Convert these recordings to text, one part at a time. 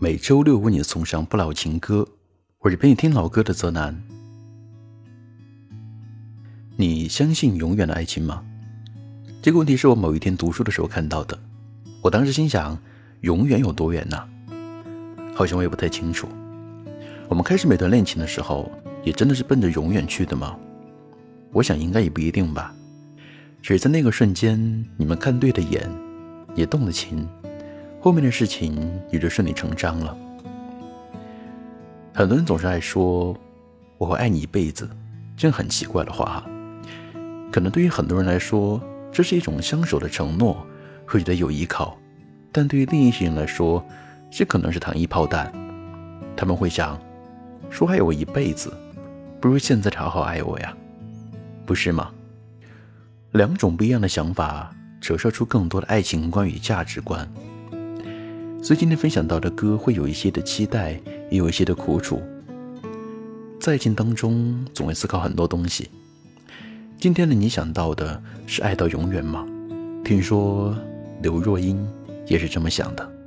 每周六为你送上不老情歌。我是陪你听老歌的泽南。你相信永远的爱情吗？这个问题是我某一天读书的时候看到的。我当时心想，永远有多远呢？好像我也不太清楚。我们开始每段恋情的时候，也真的是奔着永远去的吗？我想应该也不一定吧。只是在那个瞬间，你们看对了眼，也动了情，后面的事情也就顺理成章了。很多人总是爱说“我会爱你一辈子”，这很奇怪的话。可能对于很多人来说，这是一种相守的承诺，会觉得有依靠；但对于另一些人来说，这可能是糖衣炮弹，他们会想，说爱我一辈子，不如现在好好爱我呀，不是吗？两种不一样的想法，折射出更多的爱情观与价值观。所以今天分享到的歌，会有一些的期待，也有一些的苦楚。在爱情当中，总会思考很多东西。今天的你想到的是爱到永远吗？听说刘若英也是这么想的。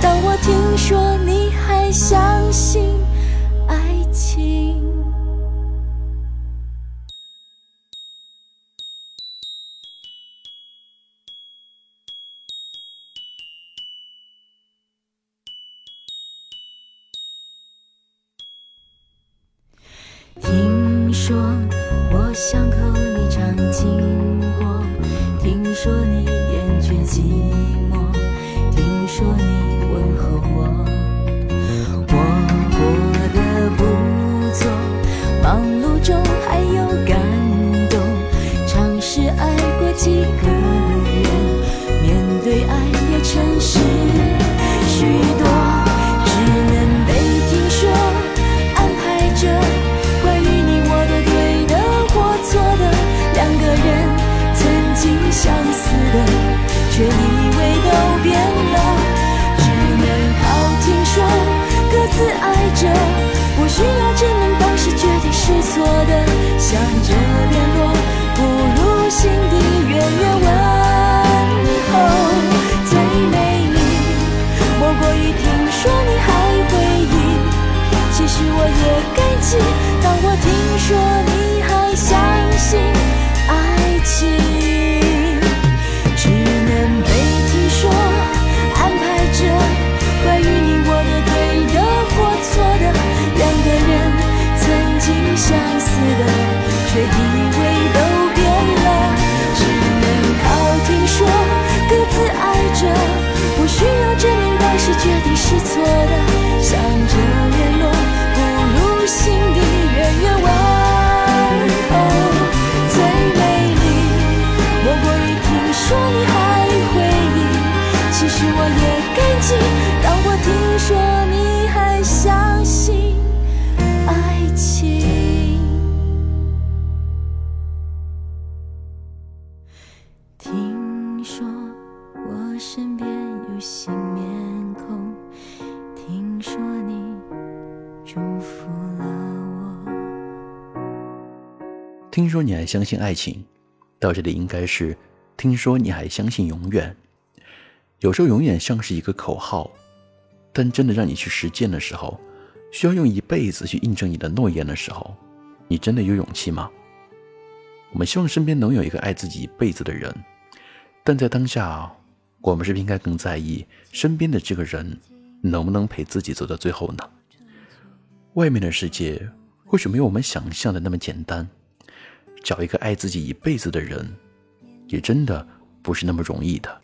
当我听说你还相信。听说我想其实我也感激当我听说你还相信爱情听说我身边有新面孔听说你祝福了我听说你还相信爱情到这里应该是听说你还相信永远。有时候永远像是一个口号，但真的让你去实践的时候，需要用一辈子去印证你的诺言的时候，你真的有勇气吗？我们希望身边能有一个爱自己一辈子的人，但在当下，我们是不是应该更在意身边的这个人能不能陪自己走到最后呢？外面的世界或许没有我们想象的那么简单。找一个爱自己一辈子的人，也真的不是那么容易的。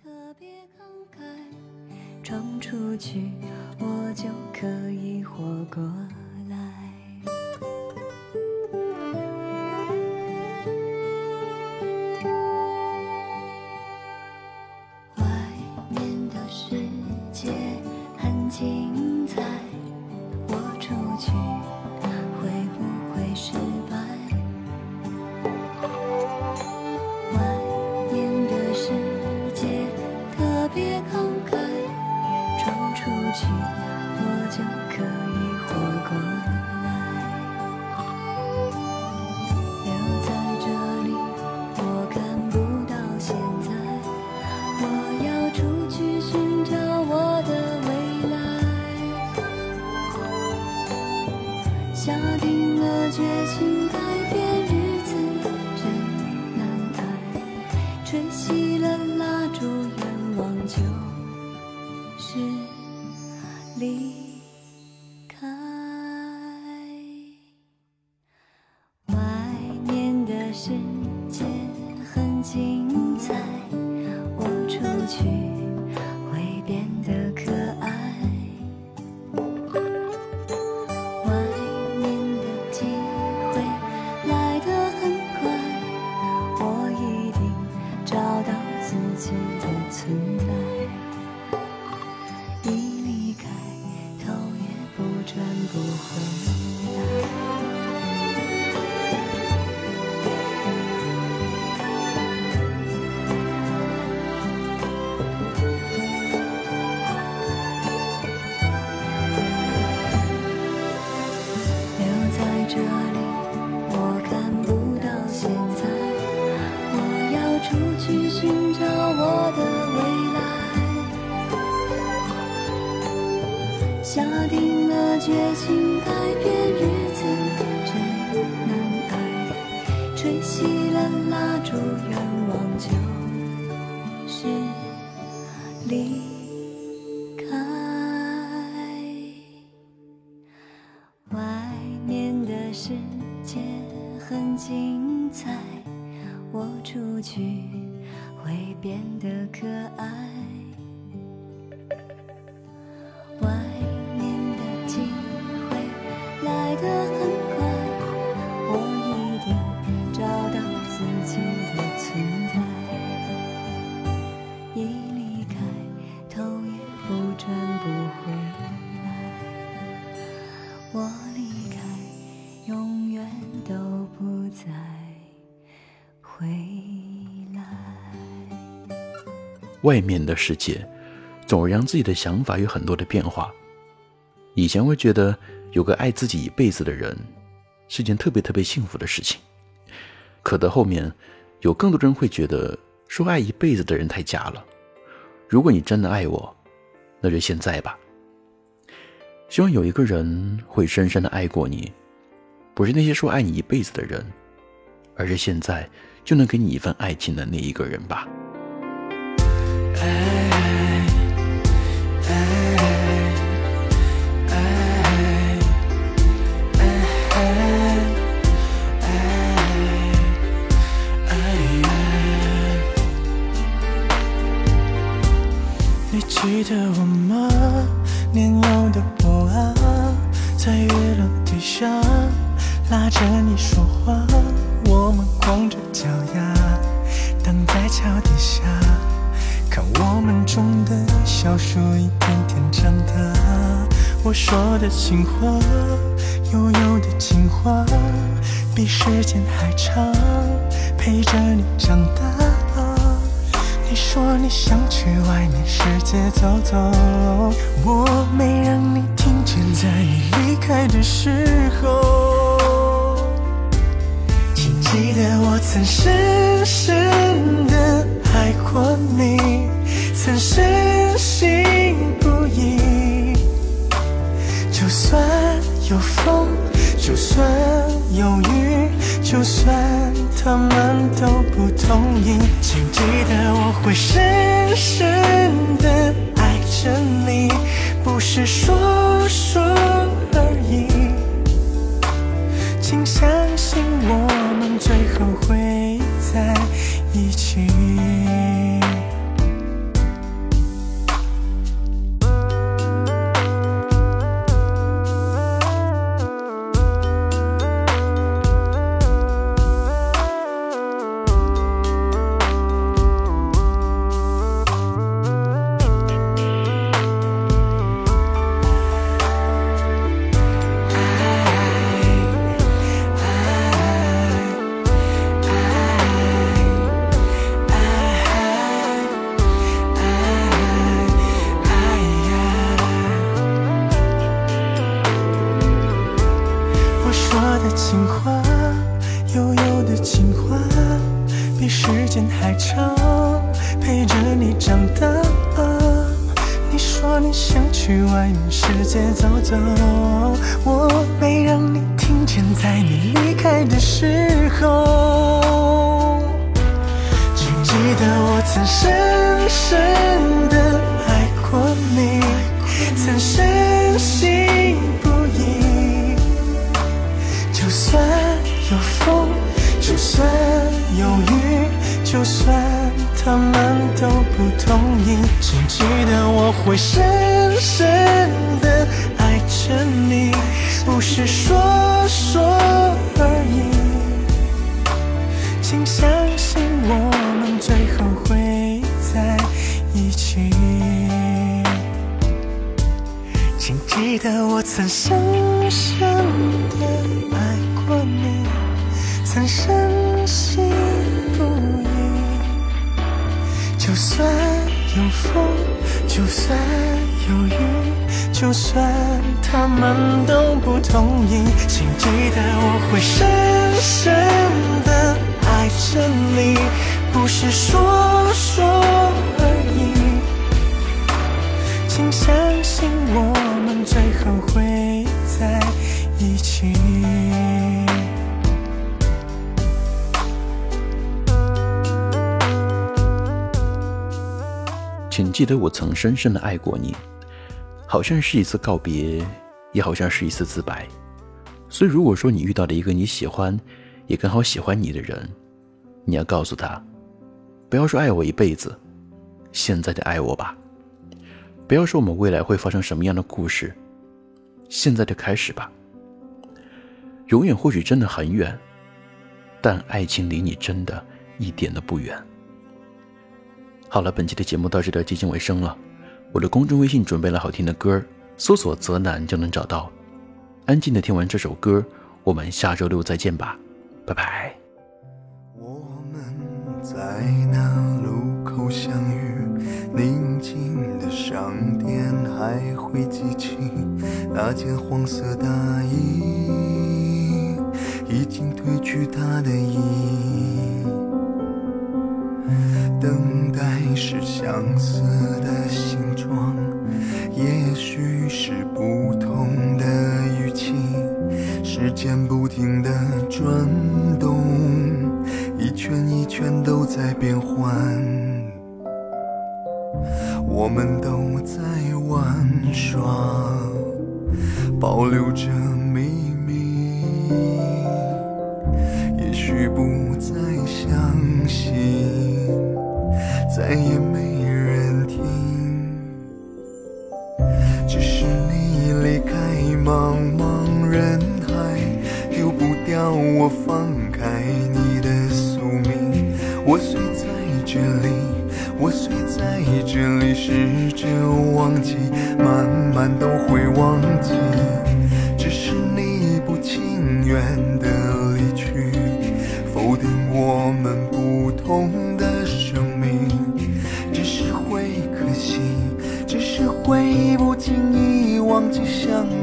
唱，出去，我就可以活过。这里，我看不到现在。我要出去寻找我的未来。下定了决心，改变日子真难挨。吹熄了蜡烛，出去会变得可爱。外面的世界，总是让自己的想法有很多的变化。以前会觉得有个爱自己一辈子的人是件特别特别幸福的事情，可到后面，有更多人会觉得说爱一辈子的人太假了。如果你真的爱我，那就现在吧。希望有一个人会深深的爱过你，不是那些说爱你一辈子的人，而是现在就能给你一份爱情的那一个人吧。你时间还长，陪着你长大。你说你想去外面世界走走，我没让你听见，在你离开的时候，请记得我曾深深的爱过你，曾深信不疑。就算有风，就算犹豫，就算他们都不同意，请记得我会深深的爱着你，不是说在你离开的时候，请记得我曾深深的爱过你，曾深信不疑。就算有风，就算有雨，就算他们都不同意，请记得我会深深的爱着你，不是说说而已。请相信我们最后会在一起。请记得我曾深深的爱过你，曾深信不疑。就算有风，就算有雨，就算他们都不同意，请记得我会深深的爱着你，不是说说而已。请相信我们最后会在一起。请记得我曾深深的爱过你，好像是一次告别，也好像是一次自白。所以，如果说你遇到了一个你喜欢，也刚好喜欢你的人，你要告诉他，不要说爱我一辈子，现在就爱我吧。不要说我们未来会发生什么样的故事，现在就开始吧。永远或许真的很远，但爱情离你真的一点都不远。好了，本期的节目到这里接近尾声了。我的公众微信准备了好听的歌，搜索“泽南”就能找到。安静的听完这首歌，我们下周六再见吧，拜拜。我们在那路口相遇，宁静的商店还会记起那件黄色大衣，已经褪去它的意义。等待是相思忘记，慢慢都会忘记，只是你不情愿的离去，否定我们不同的生命，只是会可惜，只是会不经意忘记相遇。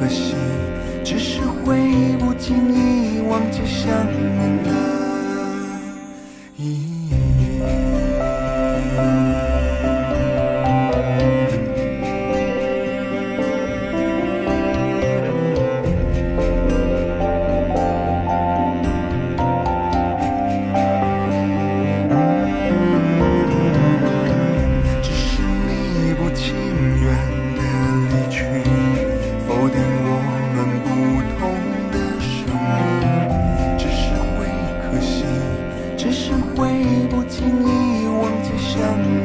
可惜只是会不经意忘记想念的意会不经意忘记想念。